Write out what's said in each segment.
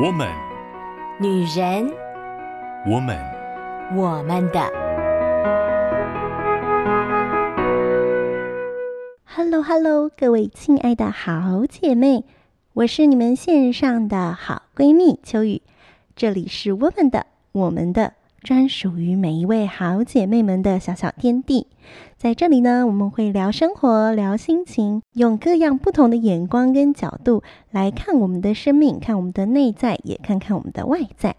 我们，女人，我们，我们的。Hello Hello，各位亲爱的好姐妹，我是你们线上的好闺蜜秋雨，这里是我们的，我们的。专属于每一位好姐妹们的小小天地，在这里呢，我们会聊生活、聊心情，用各样不同的眼光跟角度来看我们的生命，看我们的内在，也看看我们的外在。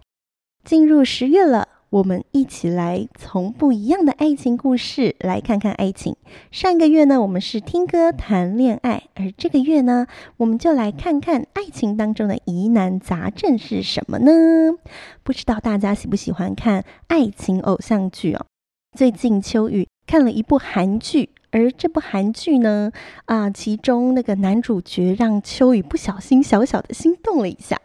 进入十月了。我们一起来从不一样的爱情故事来看看爱情。上个月呢，我们是听歌谈恋爱，而这个月呢，我们就来看看爱情当中的疑难杂症是什么呢？不知道大家喜不喜欢看爱情偶像剧哦？最近秋雨看了一部韩剧。而这部韩剧呢，啊，其中那个男主角让秋雨不小心小小的心动了一下。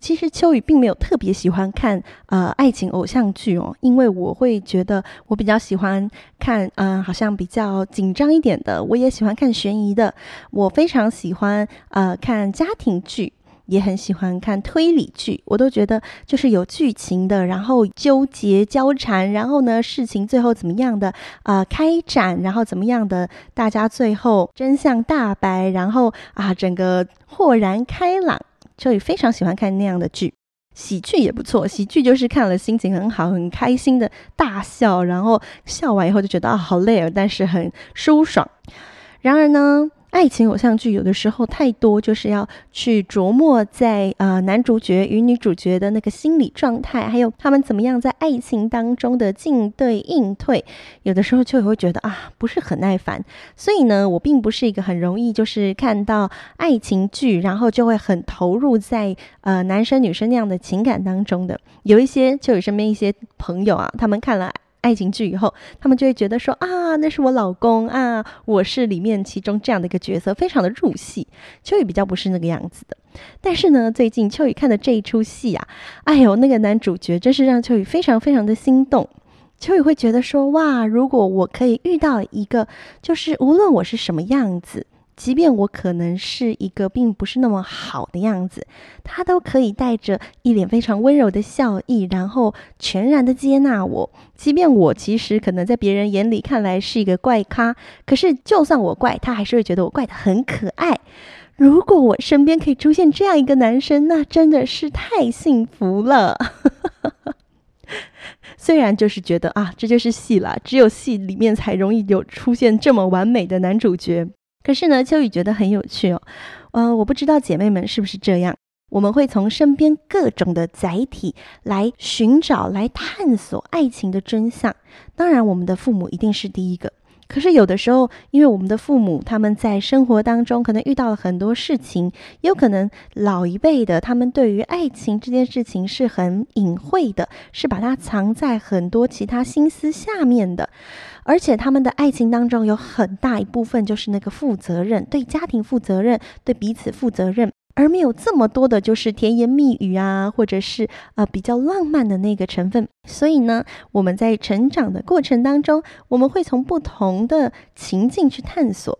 其实秋雨并没有特别喜欢看呃爱情偶像剧哦，因为我会觉得我比较喜欢看嗯、呃，好像比较紧张一点的，我也喜欢看悬疑的，我非常喜欢呃看家庭剧。也很喜欢看推理剧，我都觉得就是有剧情的，然后纠结交缠，然后呢，事情最后怎么样的啊、呃、开展，然后怎么样的大家最后真相大白，然后啊整个豁然开朗，秋雨非常喜欢看那样的剧。喜剧也不错，喜剧就是看了心情很好、很开心的大笑，然后笑完以后就觉得啊好累啊，但是很舒爽。然而呢，爱情偶像剧有的时候太多，就是要去琢磨在呃男主角与女主角的那个心理状态，还有他们怎么样在爱情当中的进对应退，有的时候就会觉得啊不是很耐烦。所以呢，我并不是一个很容易就是看到爱情剧，然后就会很投入在呃男生女生那样的情感当中的。有一些就有身边一些朋友啊，他们看了。爱情剧以后，他们就会觉得说啊，那是我老公啊，我是里面其中这样的一个角色，非常的入戏。秋雨比较不是那个样子的，但是呢，最近秋雨看的这一出戏啊，哎呦，那个男主角真是让秋雨非常非常的心动。秋雨会觉得说，哇，如果我可以遇到一个，就是无论我是什么样子。即便我可能是一个并不是那么好的样子，他都可以带着一脸非常温柔的笑意，然后全然的接纳我。即便我其实可能在别人眼里看来是一个怪咖，可是就算我怪，他还是会觉得我怪得很可爱。如果我身边可以出现这样一个男生，那真的是太幸福了。虽然就是觉得啊，这就是戏啦，只有戏里面才容易有出现这么完美的男主角。可是呢，秋雨觉得很有趣哦，呃，我不知道姐妹们是不是这样，我们会从身边各种的载体来寻找、来探索爱情的真相。当然，我们的父母一定是第一个。可是有的时候，因为我们的父母他们在生活当中可能遇到了很多事情，有可能老一辈的他们对于爱情这件事情是很隐晦的，是把它藏在很多其他心思下面的。而且他们的爱情当中有很大一部分就是那个负责任，对家庭负责任，对彼此负责任，而没有这么多的就是甜言蜜语啊，或者是呃比较浪漫的那个成分。所以呢，我们在成长的过程当中，我们会从不同的情境去探索。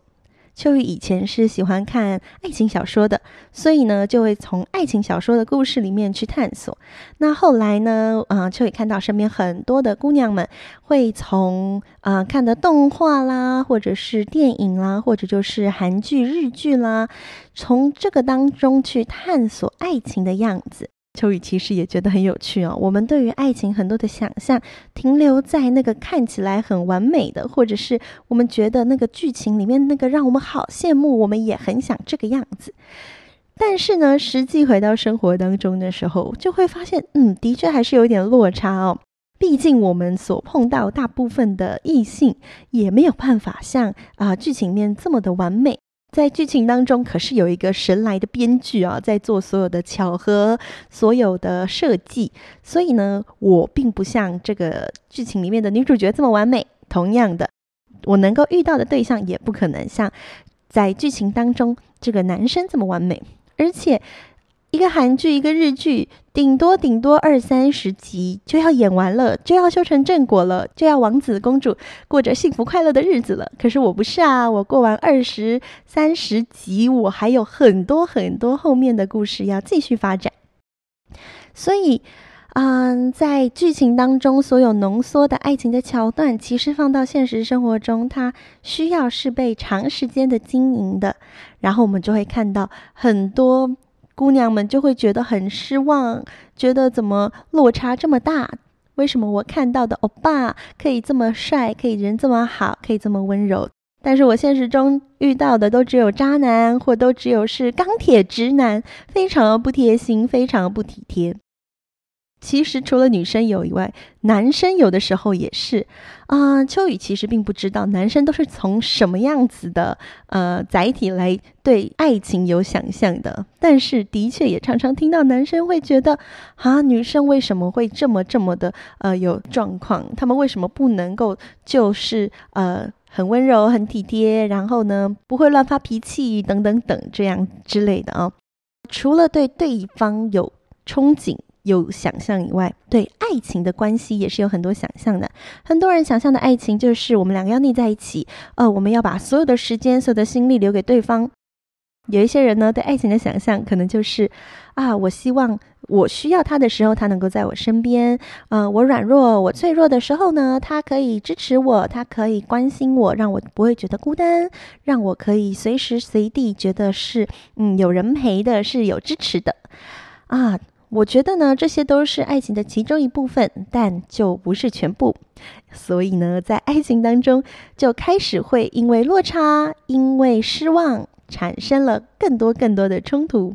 秋雨以前是喜欢看爱情小说的，所以呢，就会从爱情小说的故事里面去探索。那后来呢，啊、秋雨看到身边很多的姑娘们会从啊、看的动画啦，或者是电影啦，或者就是韩剧、日剧啦，从这个当中去探索爱情的样子。秋雨其实也觉得很有趣哦。我们对于爱情很多的想象，停留在那个看起来很完美的，或者是我们觉得那个剧情里面那个让我们好羡慕，我们也很想这个样子。但是呢，实际回到生活当中的时候，就会发现，嗯，的确还是有一点落差哦。毕竟我们所碰到大部分的异性，也没有办法像啊、剧情面这么的完美。在剧情当中，可是有一个神来的编剧啊，在做所有的巧合、所有的设计。所以呢，我并不像这个剧情里面的女主角这么完美。同样的，我能够遇到的对象，也不可能像在剧情当中这个男生这么完美。而且，一个韩剧，一个日剧，顶多顶多二三十集就要演完了，就要修成正果了，就要王子公主过着幸福快乐的日子了。可是我不是啊，我过完二十三十集，我还有很多很多后面的故事要继续发展。所以，嗯，在剧情当中所有浓缩的爱情的桥段，其实放到现实生活中，它需要是被长时间的经营的。然后我们就会看到很多。姑娘们就会觉得很失望，觉得怎么落差这么大？为什么我看到的欧巴可以这么帅，可以人这么好，可以这么温柔？但是我现实中遇到的都只有渣男，或都只有是钢铁直男，非常的不贴心，非常不体贴。其实除了女生有以外，男生有的时候也是啊、秋雨其实并不知道男生都是从什么样子的呃载体来对爱情有想象的，但是的确也常常听到男生会觉得啊，女生为什么会这么这么的呃有状况？他们为什么不能够就是呃很温柔、很体贴，然后呢不会乱发脾气等等等这样之类的啊？除了对对方有憧憬。有想象以外，对爱情的关系也是有很多想象的。很多人想象的爱情就是我们两个要腻在一起，呃，我们要把所有的时间、所有的心力留给对方。有一些人呢，对爱情的想象可能就是啊，我希望我需要他的时候，他能够在我身边。呃，我软弱、我脆弱的时候呢，他可以支持我，他可以关心我，让我不会觉得孤单，让我可以随时随地觉得是嗯有人陪的，是有支持的啊。我觉得呢，这些都是爱情的其中一部分，但就不是全部。所以呢，在爱情当中，就开始会因为落差、因为失望，产生了更多更多的冲突。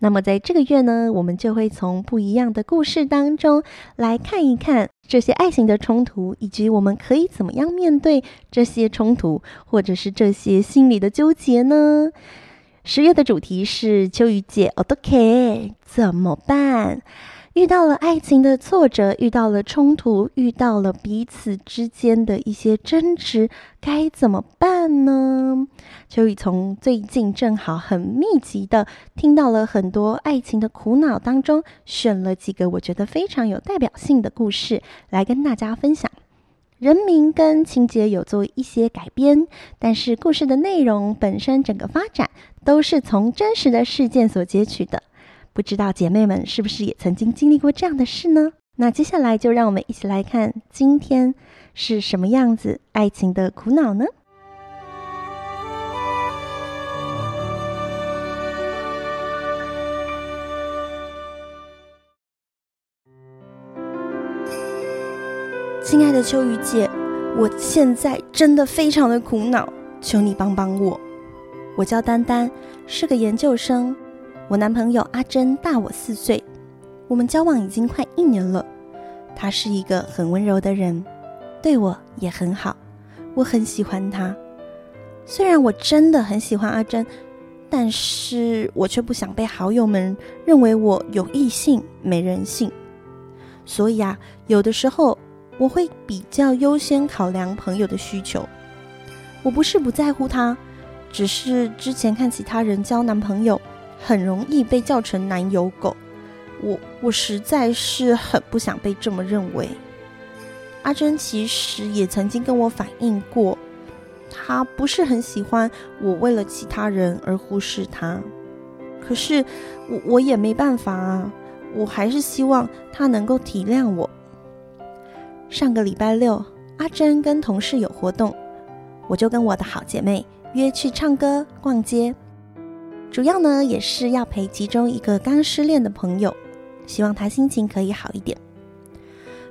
那么，在这个月呢，我们就会从不一样的故事当中来看一看这些爱情的冲突，以及我们可以怎么样面对这些冲突，或者是这些心理的纠结呢？十月的主题是秋雨姐，OK，怎么办？遇到了爱情的挫折，遇到了冲突，遇到了彼此之间的一些争执，该怎么办呢？秋雨从最近正好很密集的听到了很多爱情的苦恼当中，选了几个我觉得非常有代表性的故事来跟大家分享。人名跟情节有做一些改编，但是故事的内容本身整个发展都是从真实的事件所截取的。不知道姐妹们是不是也曾经经历过这样的事呢？那接下来就让我们一起来看今天是什么样子爱情的苦恼呢？亲爱的秋雨姐，我现在真的非常的苦恼，求你帮帮我。我叫丹丹，是个研究生。我男朋友阿珍大我四岁，我们交往已经快一年了。他是一个很温柔的人，对我也很好，我很喜欢他。虽然我真的很喜欢阿珍，但是我却不想被好友们认为我有异性没人性。所以啊，有的时候。我会比较优先考量朋友的需求。我不是不在乎他，只是之前看其他人交男朋友，很容易被叫成男友狗。我我实在是很不想被这么认为。阿珍其实也曾经跟我反映过，她不是很喜欢我为了其他人而忽视她。可是我我也没办法啊，我还是希望她能够体谅我。上个礼拜六，阿珍跟同事有活动，我就跟我的好姐妹约去唱歌、逛街。主要呢，也是要陪其中一个刚失恋的朋友，希望他心情可以好一点。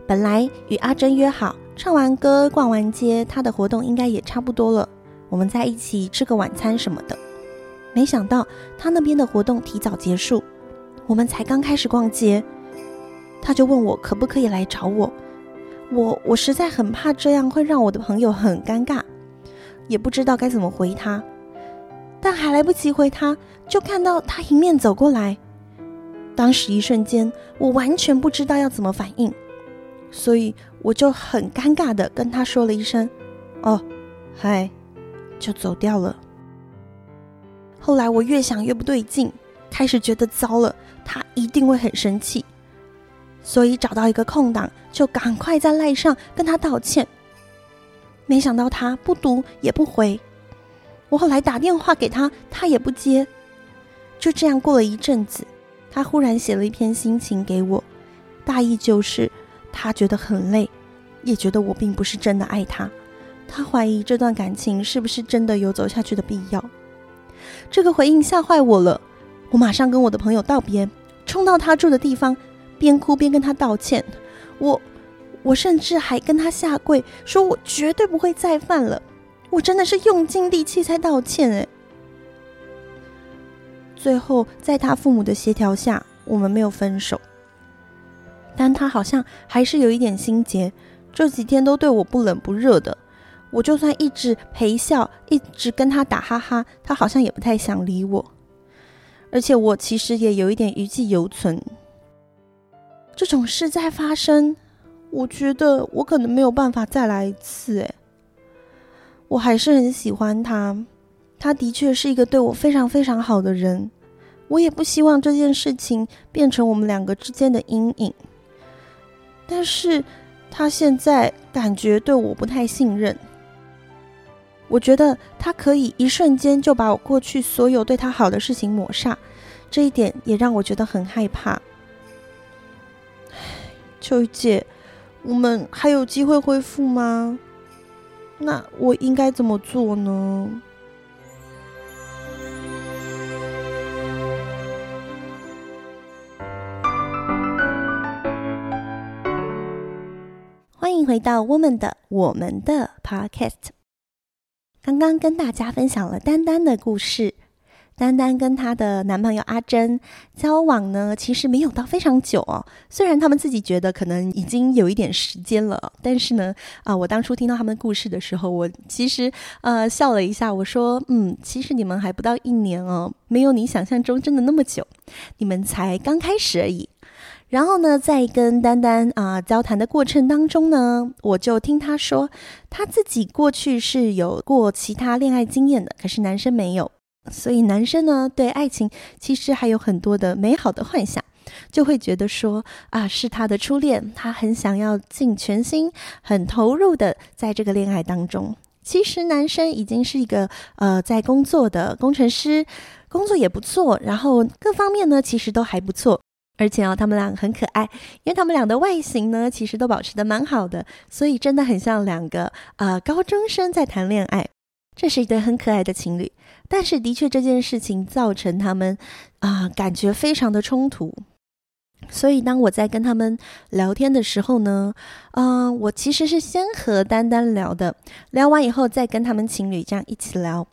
本来与阿珍约好，唱完歌、逛完街，他的活动应该也差不多了，我们在一起吃个晚餐什么的。没想到他那边的活动提早结束，我们才刚开始逛街，他就问我可不可以来找我。我我实在很怕这样会让我的朋友很尴尬，也不知道该怎么回他。但还来不及回他，就看到他迎面走过来。当时一瞬间，我完全不知道要怎么反应，所以我就很尴尬的跟他说了一声：“哦，嗨”，就走掉了。后来我越想越不对劲，开始觉得糟了，他一定会很生气，所以找到一个空档，就赶快在赖上跟他道歉。没想到他不读也不回，我后来打电话给他，他也不接。就这样过了一阵子，他忽然写了一篇心情给我，大意就是他觉得很累，也觉得我并不是真的爱他，他怀疑这段感情是不是真的有走下去的必要。这个回应吓坏我了，我马上跟我的朋友道别，冲到他住的地方，边哭边跟他道歉。我。我甚至还跟他下跪，说我绝对不会再犯了。我真的是用尽力气才道歉哎。最后，在他父母的协调下，我们没有分手。但他好像还是有一点心结，这几天都对我不冷不热的。我就算一直陪笑，一直跟他打哈哈，他好像也不太想理我。而且我其实也有一点余悸犹存。这种事在发生。我觉得我可能没有办法再来一次，哎，我还是很喜欢他，他的确是一个对我非常非常好的人，我也不希望这件事情变成我们两个之间的阴影。但是他现在感觉对我不太信任，我觉得他可以一瞬间就把我过去所有对他好的事情抹煞，这一点也让我觉得很害怕。唉，秋雨姐。我们还有机会恢复吗？那我应该怎么做呢？欢迎回到我们的我们的 Podcast。刚刚跟大家分享了丹丹的故事。丹丹跟她的男朋友阿珍交往呢，其实没有到非常久哦。虽然他们自己觉得可能已经有一点时间了，但是呢，啊，我当初听到他们故事的时候，我其实呃笑了一下，我说，嗯，其实你们还不到一年哦，没有你想象中真的那么久，你们才刚开始而已。然后呢，在跟丹丹啊交谈的过程当中呢，我就听他说，他自己过去是有过其他恋爱经验的，可是男生没有。所以男生呢，对爱情其实还有很多的美好的幻想，就会觉得说啊，是他的初恋，他很想要尽全心、很投入的在这个恋爱当中。其实男生已经是一个呃在工作的工程师，工作也不错，然后各方面呢其实都还不错，而且哦他们俩很可爱，因为他们俩的外形呢其实都保持得蛮好的，所以真的很像两个呃高中生在谈恋爱。这是一对很可爱的情侣，但是的确这件事情造成他们啊、感觉非常的冲突。所以当我在跟他们聊天的时候呢，嗯、我其实是先和丹丹聊的，聊完以后再跟他们情侣这样一起聊。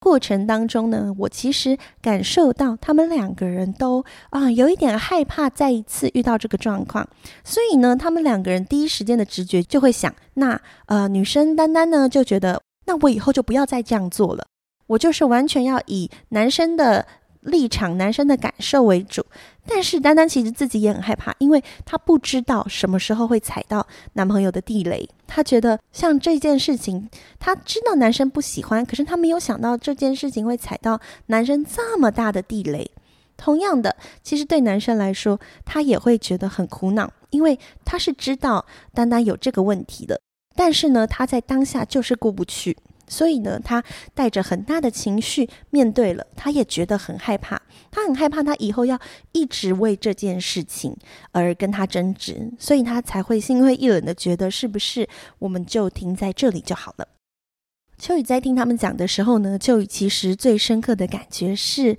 过程当中呢，我其实感受到他们两个人都啊、有一点害怕再一次遇到这个状况，所以呢，他们两个人第一时间的直觉就会想，那呃女生丹丹呢就觉得。那我以后就不要再这样做了，我就是完全要以男生的立场、男生的感受为主。但是丹丹其实自己也很害怕，因为她不知道什么时候会踩到男朋友的地雷。她觉得像这件事情，她知道男生不喜欢，可是她没有想到这件事情会踩到男生这么大的地雷。同样的，其实对男生来说，他也会觉得很苦恼，因为他是知道丹丹有这个问题的。但是呢，他在当下就是过不去，所以呢，他带着很大的情绪面对了，他也觉得很害怕，他很害怕他以后要一直为这件事情而跟他争执，所以他才会心灰意冷的觉得，是不是我们就停在这里就好了？秋雨在听他们讲的时候呢，秋雨其实最深刻的感觉是，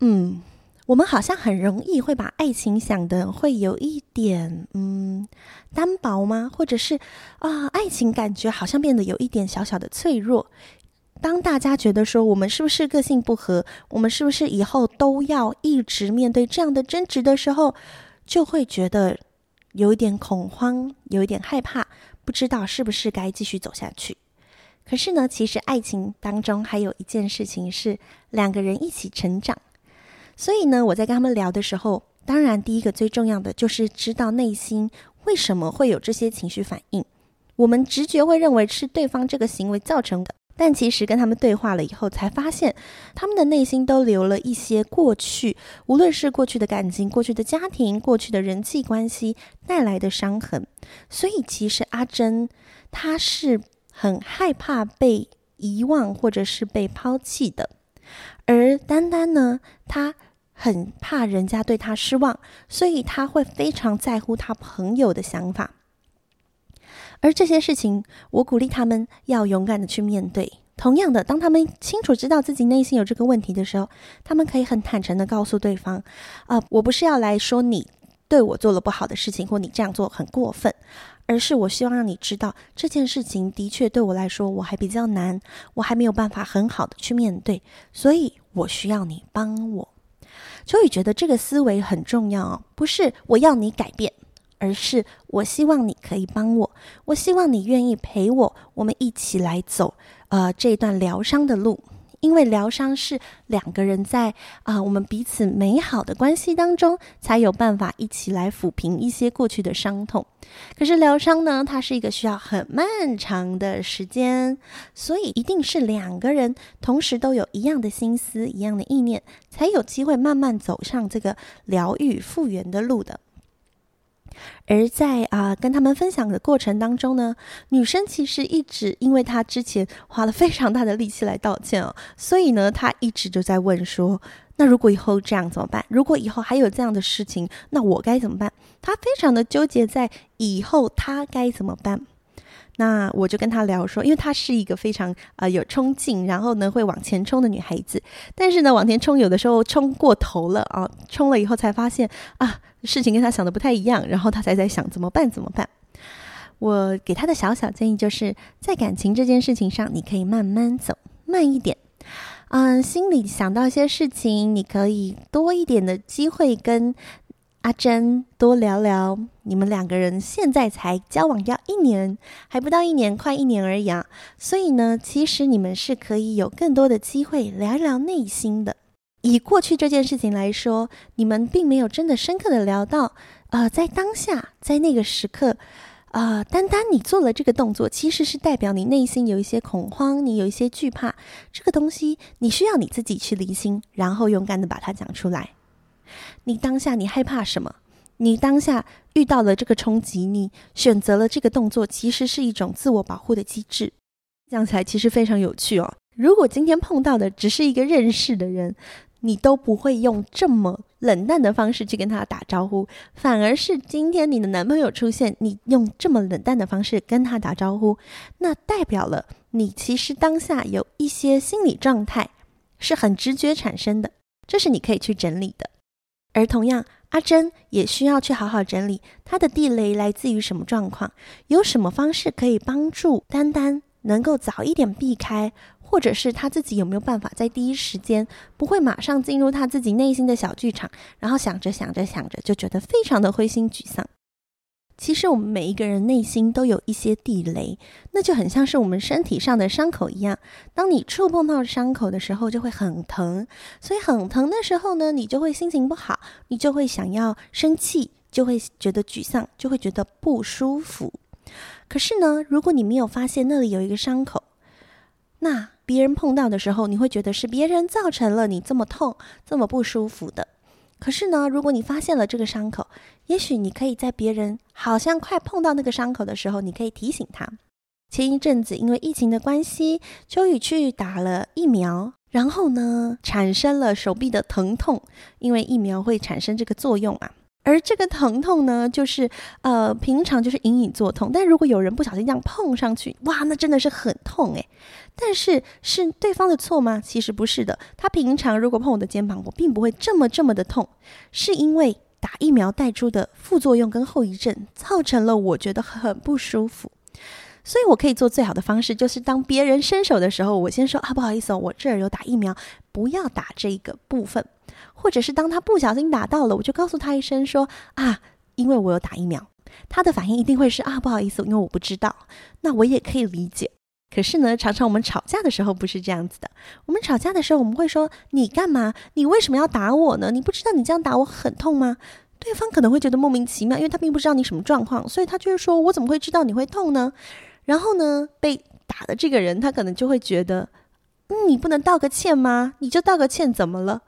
嗯。我们好像很容易会把爱情想得会有一点嗯单薄吗？或者是啊，爱情感觉好像变得有一点小小的脆弱。当大家觉得说我们是不是个性不合，我们是不是以后都要一直面对这样的争执的时候，就会觉得有一点恐慌，有一点害怕，不知道是不是该继续走下去。可是呢，其实爱情当中还有一件事情是两个人一起成长。所以呢，我在跟他们聊的时候，当然第一个最重要的就是知道内心为什么会有这些情绪反应。我们直觉会认为是对方这个行为造成的，但其实跟他们对话了以后，才发现他们的内心都留了一些过去，无论是过去的感情、过去的家庭、过去的人际关系带来的伤痕。所以，其实阿珍她是很害怕被遗忘或者是被抛弃的，而丹丹呢，她很怕人家对他失望，所以他会非常在乎他朋友的想法。而这些事情，我鼓励他们要勇敢的去面对。同样的，当他们清楚知道自己内心有这个问题的时候，他们可以很坦诚的告诉对方：“啊、我不是要来说你对我做了不好的事情，或你这样做很过分，而是我希望让你知道这件事情的确对我来说我还比较难，我还没有办法很好的去面对，所以我需要你帮我。”秋雨觉得这个思维很重要哦，不是我要你改变。而是我希望你可以帮我，我希望你愿意陪我，我们一起来走，呃，这段疗伤的路。因为疗伤是两个人在啊、我们彼此美好的关系当中，才有办法一起来抚平一些过去的伤痛。可是疗伤呢，它是一个需要很漫长的时间，所以一定是两个人同时都有一样的心思、一样的意念，才有机会慢慢走上这个疗愈复原的路的。而在啊、跟他们分享的过程当中呢，女生其实一直因为她之前花了非常大的力气来道歉哦，所以呢，她一直就在问说：那如果以后这样怎么办？如果以后还有这样的事情，那我该怎么办？她非常的纠结在以后她该怎么办。那我就跟她聊说，因为她是一个非常、呃、有冲劲，然后呢会往前冲的女孩子，但是呢往前冲有的时候冲过头了啊，冲了以后才发现啊事情跟她想的不太一样，然后她才在想怎么办怎么办。我给她的小小建议就是在感情这件事情上，你可以慢慢走，慢一点，嗯，心里想到一些事情，你可以多一点的机会跟。阿珍，多聊聊。你们两个人现在才交往要一年，还不到一年，快一年而已啊。所以呢，其实你们是可以有更多的机会聊一聊内心的。以过去这件事情来说，你们并没有真的深刻的聊到。呃，在当下，在那个时刻，呃，单单你做了这个动作，其实是代表你内心有一些恐慌，你有一些惧怕。这个东西，你需要你自己去厘清，然后勇敢的把它讲出来。你当下你害怕什么？你当下遇到了这个冲击，你选择了这个动作，其实是一种自我保护的机制。讲起来其实非常有趣哦。如果今天碰到的只是一个认识的人，你都不会用这么冷淡的方式去跟他打招呼，反而是今天你的男朋友出现，你用这么冷淡的方式跟他打招呼，那代表了你其实当下有一些心理状态是很直觉产生的，这是你可以去整理的。而同样，阿珍也需要去好好整理她的地雷来自于什么状况，有什么方式可以帮助丹丹能够早一点避开，或者是她自己有没有办法在第一时间不会马上进入她自己内心的小剧场，然后想着想着想着就觉得非常的灰心沮丧。其实我们每一个人内心都有一些地雷，那就很像是我们身体上的伤口一样。当你触碰到伤口的时候，就会很疼。所以很疼的时候呢，你就会心情不好，你就会想要生气，就会觉得沮丧，就会觉得不舒服。可是呢，如果你没有发现那里有一个伤口，那别人碰到的时候，你会觉得是别人造成了你这么痛、这么不舒服的。可是呢，如果你发现了这个伤口，也许你可以在别人好像快碰到那个伤口的时候，你可以提醒他。前一阵子因为疫情的关系，秋雨去打了疫苗，然后呢，产生了手臂的疼痛，因为疫苗会产生这个作用啊。而这个疼痛呢，就是呃，平常就是隐隐作痛，但如果有人不小心这样碰上去，哇，那真的是很痛诶。但是是对方的错吗？其实不是的。他平常如果碰我的肩膀，我并不会这么这么的痛，是因为打疫苗带出的副作用跟后遗症，造成了我觉得很不舒服。所以我可以做最好的方式，就是当别人伸手的时候，我先说啊，不好意思哦，我这儿有打疫苗，不要打这个部分。或者是当他不小心打到了，我就告诉他一声说啊，因为我有打疫苗。他的反应一定会是啊，不好意思，因为我不知道。那我也可以理解。可是呢，常常我们吵架的时候不是这样子的。我们吵架的时候，我们会说你干嘛？你为什么要打我呢？你不知道你这样打我很痛吗？对方可能会觉得莫名其妙，因为他并不知道你什么状况，所以他就是说我怎么会知道你会痛呢？然后呢，被打的这个人，他可能就会觉得，嗯，你不能道个歉吗？你就道个歉怎么了？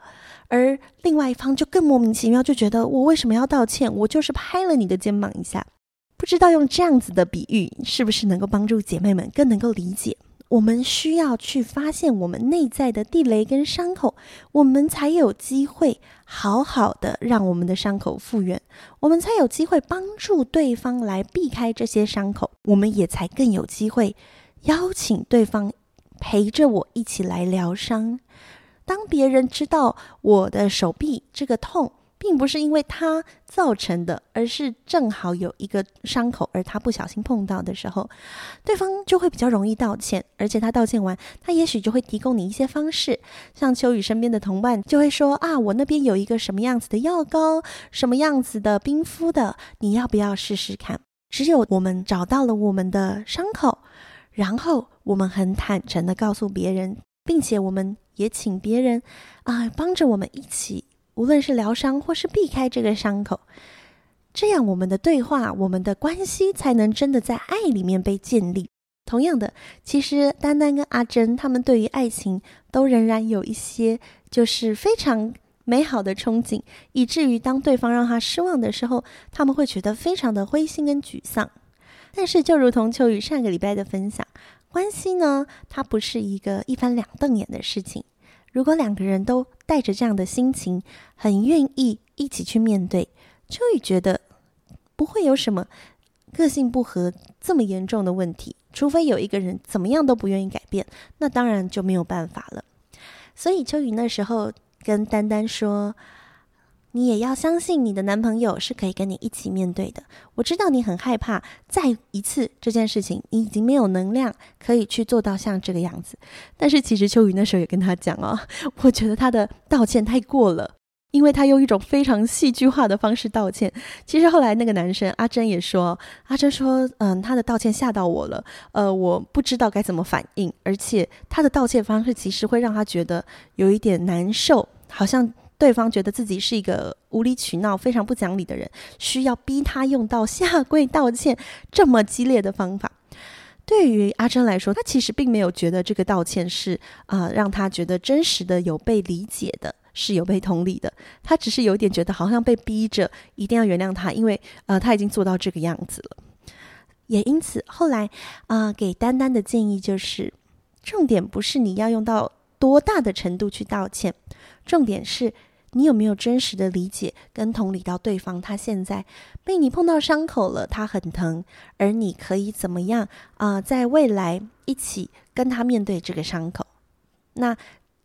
而另外一方就更莫名其妙，就觉得我为什么要道歉？我就是拍了你的肩膀一下。不知道用这样子的比喻，是不是能够帮助姐妹们更能够理解？我们需要去发现我们内在的地雷跟伤口，我们才有机会好好的让我们的伤口复原，我们才有机会帮助对方来避开这些伤口，我们也才更有机会邀请对方陪着我一起来疗伤。当别人知道我的手臂这个痛，并不是因为他造成的，而是正好有一个伤口，而他不小心碰到的时候，对方就会比较容易道歉，而且他道歉完，他也许就会提供你一些方式，像秋雨身边的同伴就会说啊，我那边有一个什么样子的药膏，什么样子的冰敷的，你要不要试试看？只有我们找到了我们的伤口，然后我们很坦诚地告诉别人，并且我们也请别人啊帮着我们一起。无论是疗伤或是避开这个伤口，这样我们的对话、我们的关系才能真的在爱里面被建立。同样的，其实丹丹跟阿珍他们对于爱情都仍然有一些就是非常美好的憧憬，以至于当对方让他失望的时候，他们会觉得非常的灰心跟沮丧。但是，就如同秋雨上个礼拜的分享，关系呢，它不是一个一翻两瞪眼的事情。如果两个人都带着这样的心情，很愿意一起去面对，秋雨觉得不会有什么个性不合这么严重的问题。除非有一个人怎么样都不愿意改变，那当然就没有办法了。所以秋雨那时候跟丹丹说。你也要相信你的男朋友是可以跟你一起面对的。我知道你很害怕再一次这件事情，你已经没有能量可以去做到像这个样子。但是其实秋雨那时候也跟他讲哦，我觉得他的道歉太过了，因为他用一种非常戏剧化的方式道歉。其实后来那个男生阿珍也说，阿珍说，嗯，他的道歉吓到我了，呃，我不知道该怎么反应，而且他的道歉方式其实会让他觉得有一点难受，好像。对方觉得自己是一个无理取闹、非常不讲理的人，需要逼他用到下跪道歉这么激烈的方法。对于阿珍来说，她其实并没有觉得这个道歉是啊、让她觉得真实的有被理解的，是有被同理的。她只是有点觉得好像被逼着一定要原谅他，因为呃，他已经做到这个样子了。也因此，后来啊、给丹丹的建议就是，重点不是你要用到多大的程度去道歉，重点是。你有没有真实的理解跟同理到对方？他现在被你碰到伤口了，他很疼，而你可以怎么样啊、在未来一起跟他面对这个伤口。那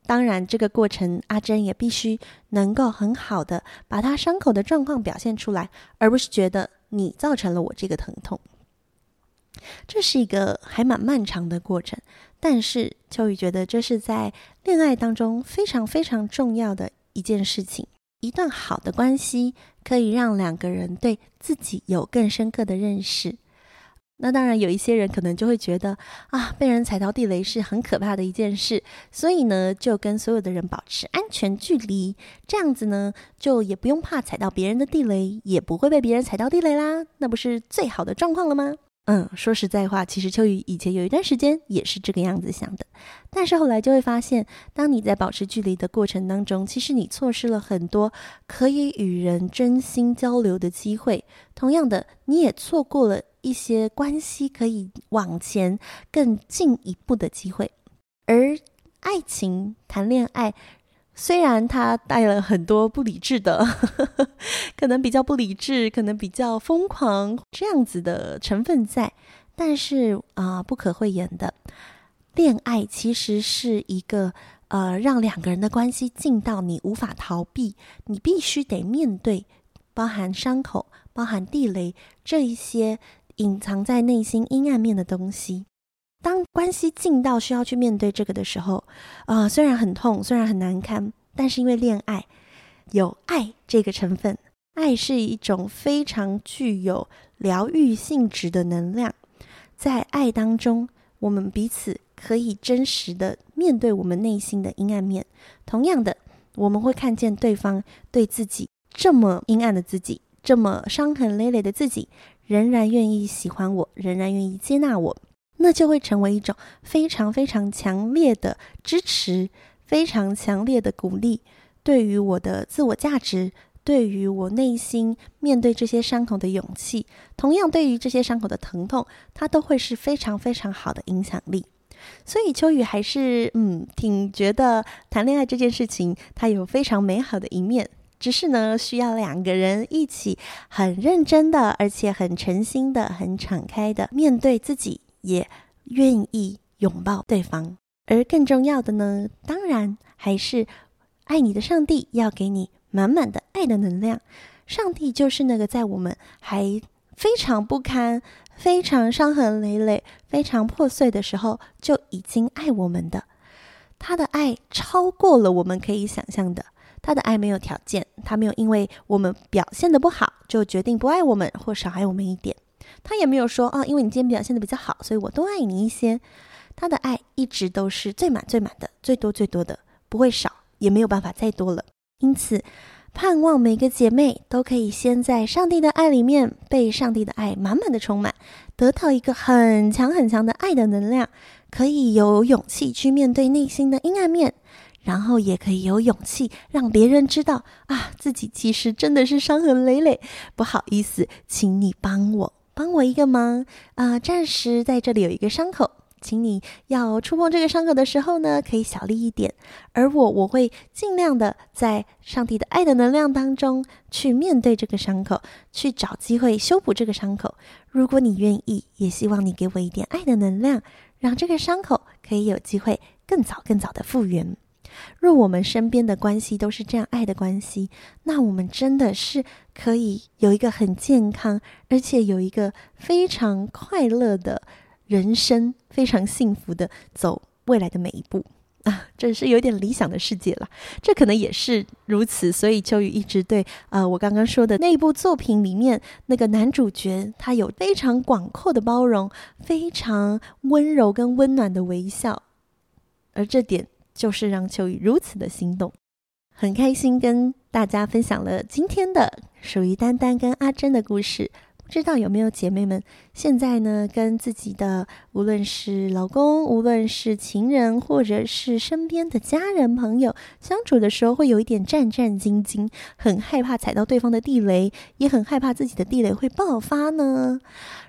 当然，这个过程阿珍也必须能够很好的把他伤口的状况表现出来，而不是觉得你造成了我这个疼痛。这是一个还蛮漫长的过程，但是秋雨觉得这是在恋爱当中非常非常重要的。一件事情，一段好的关系可以让两个人对自己有更深刻的认识。那当然，有一些人可能就会觉得啊，被人踩到地雷是很可怕的一件事，所以呢，就跟所有的人保持安全距离，这样子呢，就也不用怕踩到别人的地雷，也不会被别人踩到地雷啦，那不是最好的状况了吗？嗯，说实在话，其实秋雨以前有一段时间也是这个样子想的，但是后来就会发现，当你在保持距离的过程当中，其实你错失了很多可以与人真心交流的机会。同样的，你也错过了一些关系可以往前更进一步的机会。而爱情，谈恋爱。虽然它带了很多不理智的，呵呵，可能比较不理智，可能比较疯狂这样子的成分在，但是啊、不可讳言的，恋爱其实是一个呃，让两个人的关系近到你无法逃避，你必须得面对，包含伤口、包含地雷这一些隐藏在内心阴暗面的东西。关系近到需要去面对这个的时候，啊、虽然很痛，虽然很难堪，但是因为恋爱有爱这个成分，爱是一种非常具有疗愈性质的能量，在爱当中，我们彼此可以真实的面对我们内心的阴暗面。同样的，我们会看见对方对自己这么阴暗的自己，这么伤痕累累的自己，仍然愿意喜欢我，仍然愿意接纳我。那就会成为一种非常非常强烈的支持，非常强烈的鼓励，对于我的自我价值，对于我内心面对这些伤口的勇气，同样对于这些伤口的疼痛，它都会是非常非常好的影响力。所以秋雨还是嗯，挺觉得谈恋爱这件事情，它有非常美好的一面。只是呢，需要两个人一起很认真的，而且很诚心的、很敞开的面对自己，也愿意拥抱对方。而更重要的呢，当然还是爱你的上帝要给你满满的爱的能量。上帝就是那个在我们还非常不堪、非常伤痕累累、非常破碎的时候，就已经爱我们的。他的爱超过了我们可以想象的。他的爱没有条件，他没有因为我们表现得不好就决定不爱我们或少爱我们一点。他也没有说啊，因为你今天表现的比较好，所以我多爱你一些。他的爱一直都是最满最满的，最多最多的，不会少，也没有办法再多了。因此，盼望每个姐妹都可以先在上帝的爱里面被上帝的爱满满的充满，得到一个很强很强的爱的能量，可以有勇气去面对内心的阴暗面。然后也可以有勇气让别人知道啊，自己其实真的是伤痕累累。不好意思，请你帮我帮我一个忙啊，暂时在这里有一个伤口，请你要触碰这个伤口的时候呢，可以小力一点。而我我会尽量的在上帝的爱的能量当中去面对这个伤口，去找机会修补这个伤口。如果你愿意，也希望你给我一点爱的能量，让这个伤口可以有机会更早更早的复原。若我们身边的关系都是这样爱的关系，那我们真的是可以有一个很健康，而且有一个非常快乐的人生，非常幸福的走未来的每一步 啊！这是有点理想的世界了，这可能也是如此。所以秋雨一直对呃我刚刚说的那部作品里面那个男主角，他有非常广阔的包容，非常温柔跟温暖的微笑，而这点。就是让秋雨如此的心动，很开心跟大家分享了今天的属于丹丹跟阿珍的故事。不知道有没有姐妹们现在呢，跟自己的无论是老公、无论是情人，或者是身边的家人朋友相处的时候，会有一点战战兢兢，很害怕踩到对方的地雷，也很害怕自己的地雷会爆发呢？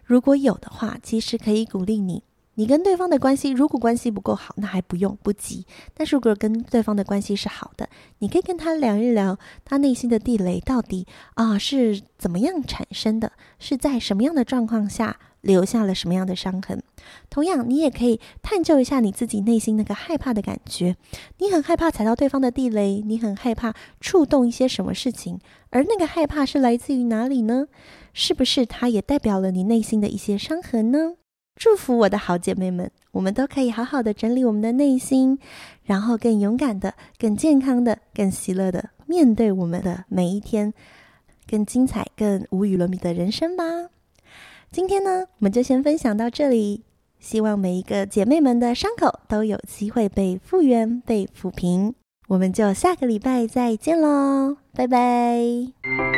如果有的话，其实可以鼓励你。你跟对方的关系，如果关系不够好，那还不用不急。但是如果跟对方的关系是好的，你可以跟他聊一聊，他内心的地雷到底啊是怎么样产生的，是在什么样的状况下留下了什么样的伤痕。同样，你也可以探究一下你自己内心那个害怕的感觉。你很害怕踩到对方的地雷，你很害怕触动一些什么事情，而那个害怕是来自于哪里呢？是不是它也代表了你内心的一些伤痕呢？祝福我的好姐妹们，我们都可以好好的整理我们的内心，然后更勇敢的、更健康的、更喜乐的面对我们的每一天，更精彩、更无与伦比的人生吧。今天呢，我们就先分享到这里，希望每一个姐妹们的伤口都有机会被复原、被抚平。我们就下个礼拜再见喽，拜拜。